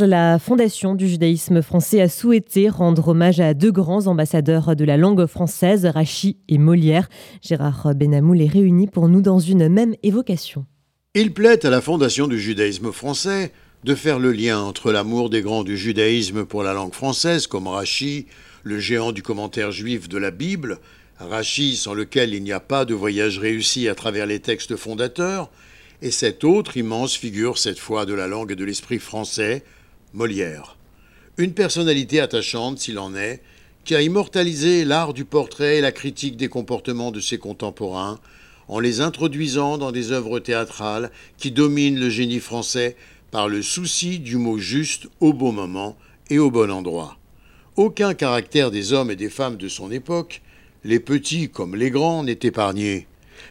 La Fondation du judaïsme français a souhaité rendre hommage à deux grands ambassadeurs de la langue française, Rachi et Molière. Gérard Benamou les réunit pour nous dans une même évocation. Il plaît à la Fondation du judaïsme français de faire le lien entre l'amour des grands du judaïsme pour la langue française, comme Rachi, le géant du commentaire juif de la Bible, Rachi sans lequel il n'y a pas de voyage réussi à travers les textes fondateurs, et cette autre immense figure, cette fois de la langue et de l'esprit français, Molière. Une personnalité attachante, s'il en est, qui a immortalisé l'art du portrait et la critique des comportements de ses contemporains, en les introduisant dans des œuvres théâtrales qui dominent le génie français par le souci du mot juste au bon moment et au bon endroit. Aucun caractère des hommes et des femmes de son époque, les petits comme les grands, n'est épargné.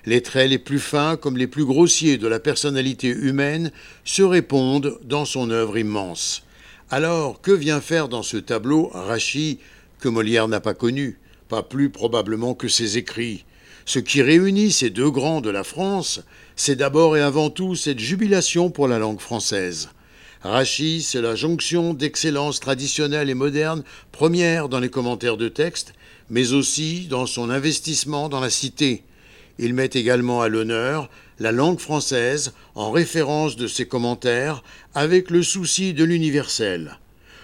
Les traits les plus fins comme les plus grossiers de la personnalité humaine se répondent dans son œuvre immense. Alors, que vient faire dans ce tableau Rachi que Molière n'a pas connu, pas plus probablement que ses écrits? Ce qui réunit ces deux grands de la France, c'est d'abord et avant tout cette jubilation pour la langue française. Rachi, c'est la jonction d'excellence traditionnelle et moderne, première dans les commentaires de texte, mais aussi dans son investissement dans la cité. Il met également à l'honneur la langue française en référence de ses commentaires avec le souci de l'universel.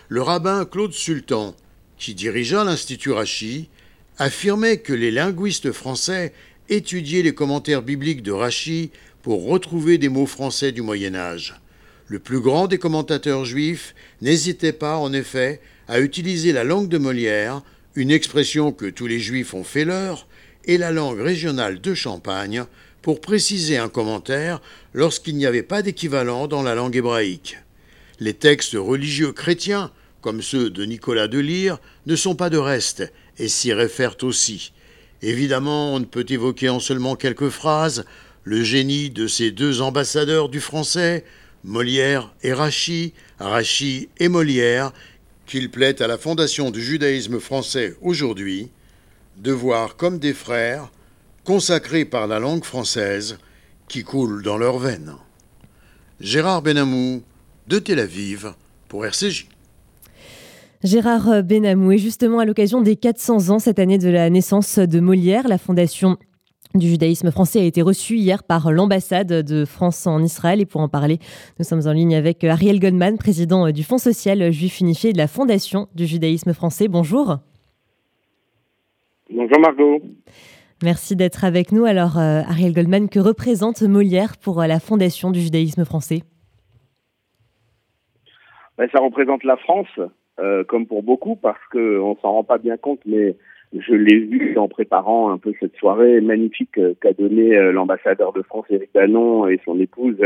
Le rabbin Claude Sultan, qui dirigea l'Institut Rachi, affirmait que les linguistes français étudiaient les commentaires bibliques de Rachi pour retrouver des mots français du Moyen Âge. Le plus grand des commentateurs juifs n'hésitait pas, en effet, à utiliser la langue de Molière, une expression que tous les juifs ont fait leur, et la langue régionale de Champagne pour préciser un commentaire lorsqu'il n'y avait pas d'équivalent dans la langue hébraïque. Les textes religieux chrétiens, comme ceux de Nicolas de Lyre, ne sont pas de reste et s'y réfèrent aussi. Évidemment, on ne peut évoquer en seulement quelques phrases le génie de ces deux ambassadeurs du français, Molière et Rachi, Rachi et Molière, qu'il plaît à la fondation du judaïsme français aujourd'hui de voir comme des frères consacrés par la langue française qui coule dans leurs veines. Gérard Benamou, de Tel Aviv, pour RCJ. Gérard Benamou, et justement à l'occasion des 400 ans cette année de la naissance de Molière, la fondation du judaïsme français a été reçue hier par l'ambassade de France en Israël. Et pour en parler, nous sommes en ligne avec Ariel Goldman, président du Fonds social juif unifié de la Fondation du judaïsme français. Bonjour. Bonjour Margot. Merci d'être avec nous. Alors, euh, Ariel Goldman, que représente Molière pour euh, la Fondation du judaïsme français? Ben, Ça représente la France, euh, comme pour beaucoup, parce qu'on ne s'en rend pas bien compte, mais je l'ai vu en préparant un peu cette soirée magnifique qu'a donnée l'ambassadeur de France, Éric Danon, et son épouse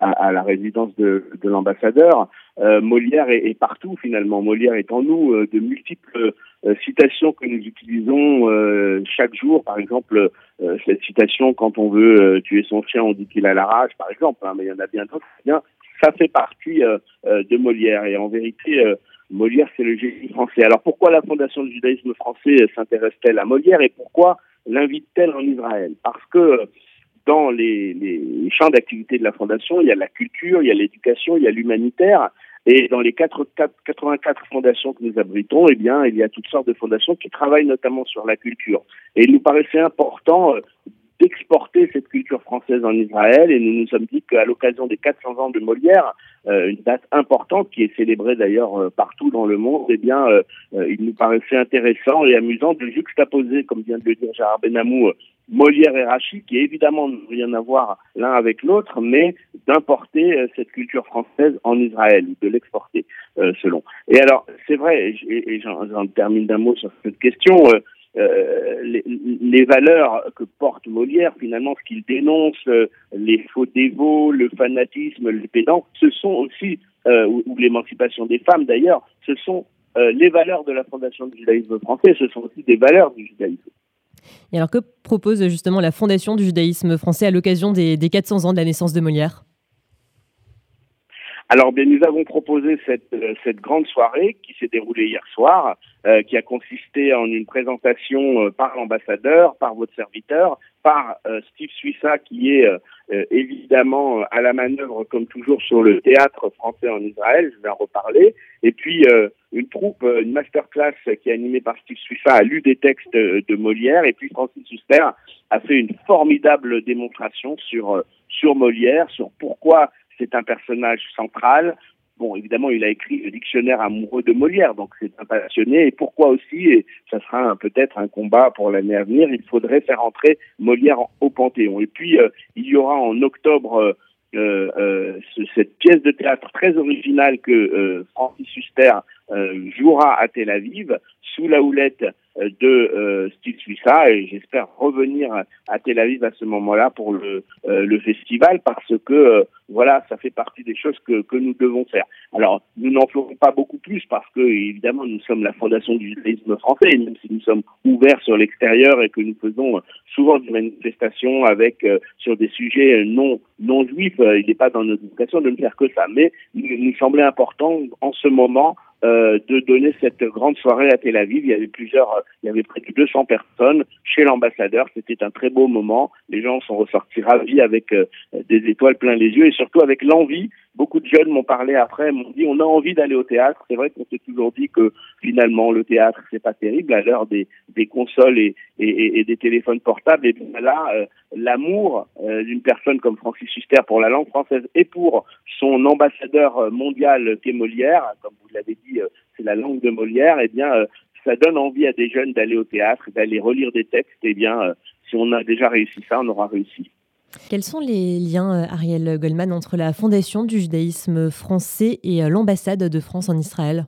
à, la résidence de, l'ambassadeur. Molière est, partout finalement. Molière est en nous. De multiples euh, citations que nous utilisons chaque jour. Par exemple, cette citation quand on veut tuer son chien, on dit qu'il a la rage, par exemple. Hein, mais il y en a bien d'autres. Bien, ça fait partie de Molière. Et en vérité, Molière, c'est le génie français. Alors pourquoi la Fondation du judaïsme français s'intéresse-t-elle à Molière et pourquoi l'invite-t-elle en Israël? Parce que dans les, les champs d'activité de la Fondation, il y a la culture, il y a l'éducation, il y a l'humanitaire. Et dans les 4, 84 fondations que nous abritons, eh bien, il y a toutes sortes de fondations qui travaillent notamment sur la culture. Et il nous paraissait important euh, d'exporter cette culture française en Israël et nous nous sommes dit qu'à l'occasion des 400 ans de Molière, euh, une date importante qui est célébrée d'ailleurs euh, partout dans le monde, eh bien, il nous paraissait intéressant et amusant de juxtaposer, comme vient de le dire Gérard Benamou, Molière et Rachid, qui évidemment n'ont rien à voir l'un avec l'autre, mais d'importer euh, cette culture française en Israël, ou de l'exporter, euh, selon. Et alors, c'est vrai, et, j'en termine d'un mot sur cette question, euh, les, valeurs que porte Molière, finalement, ce qu'il dénonce, les faux dévots, le fanatisme, les pédants, ce sont aussi, ou, l'émancipation des femmes d'ailleurs, ce sont les valeurs de la fondation du judaïsme français, ce sont aussi des valeurs du judaïsme. Et alors que propose justement la Fondation du judaïsme français à l'occasion des, 400 ans de la naissance de Molière? Alors, bien, nous avons proposé cette, euh, cette grande soirée qui s'est déroulée hier soir, euh, qui a consisté en une présentation euh, par l'ambassadeur, par votre serviteur, par Steve Suissa, qui est évidemment à la manœuvre, comme toujours, sur le théâtre français en Israël, je vais en reparler, et puis une troupe, une masterclass qui est animée par Steve Suissa, a lu des textes de Molière, et puis Francis Huster a fait une formidable démonstration sur, sur Molière, sur pourquoi c'est un personnage central. Bon, évidemment, il a écrit le dictionnaire amoureux de Molière, donc c'est un passionné. Et pourquoi aussi, et ça sera peut-être un combat pour l'année à venir, il faudrait faire entrer Molière au Panthéon. Et puis, euh, il y aura en octobre euh, euh, cette pièce de théâtre très originale que Francis Huster jouera à Tel Aviv, sous la houlette euh, de euh, Steve Suissa et j'espère revenir à Tel Aviv à ce moment-là pour le, euh, le festival parce que voilà, ça fait partie des choses que, que nous devons faire. Alors, nous n'en ferons pas beaucoup plus parce que, évidemment, nous sommes la fondation du judaïsme français, même si nous sommes ouverts sur l'extérieur et que nous faisons souvent des manifestations avec, sur des sujets non, non juifs. il n'est pas dans notre vocation de ne faire que ça. Mais il nous semblait important, en ce moment, euh, de donner cette grande soirée à Tel Aviv. Il y avait plusieurs, il y avait près de 200 personnes chez l'ambassadeur. C'était un très beau moment. Les gens sont ressortis ravis avec euh, des étoiles plein les yeux et surtout avec l'envie Beaucoup de jeunes m'ont parlé après, m'ont dit on a envie d'aller au théâtre. C'est vrai qu'on s'est toujours dit que finalement le théâtre c'est pas terrible à l'heure des, des consoles et, et, et, des téléphones portables. Et bien là, euh, l'amour euh, d'une personne comme Francis Huster pour la langue française et pour son ambassadeur euh, mondial qu'est Molière, comme vous l'avez dit, c'est la langue de Molière. Et eh bien ça donne envie à des jeunes d'aller au théâtre, d'aller relire des textes. Et eh bien si on a déjà réussi ça, on aura réussi. Quels sont les liens, euh, Ariel Goldman, entre la fondation du judaïsme français et euh, l'ambassade de France en Israël?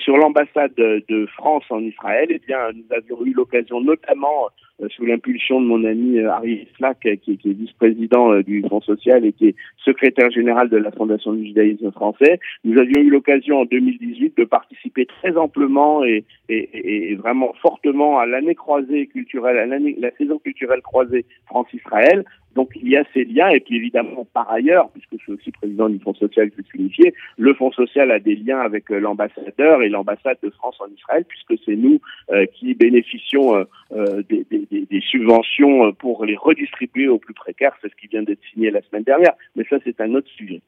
Sur l'ambassade de France en Israël, eh bien, nous avions eu l'occasion, notamment sous l'impulsion de mon ami Ariel Flack, qui, est vice-président du Fonds social et qui est secrétaire général de la Fondation du judaïsme français, nous avions eu l'occasion en 2018 de participer très amplement et, et, et vraiment fortement à l'année croisée culturelle, à la saison culturelle croisée France-Israël, donc il y a ces liens. Et puis évidemment par ailleurs, puisque je suis aussi président du Fonds social que signifié, le Fonds social a des liens avec euh, l'ambassadeur et l'ambassade de France en Israël puisque c'est nous euh, qui bénéficions euh, des, subventions pour les redistribuer aux plus précaires. C'est ce qui vient d'être signé la semaine dernière, mais ça c'est un autre sujet.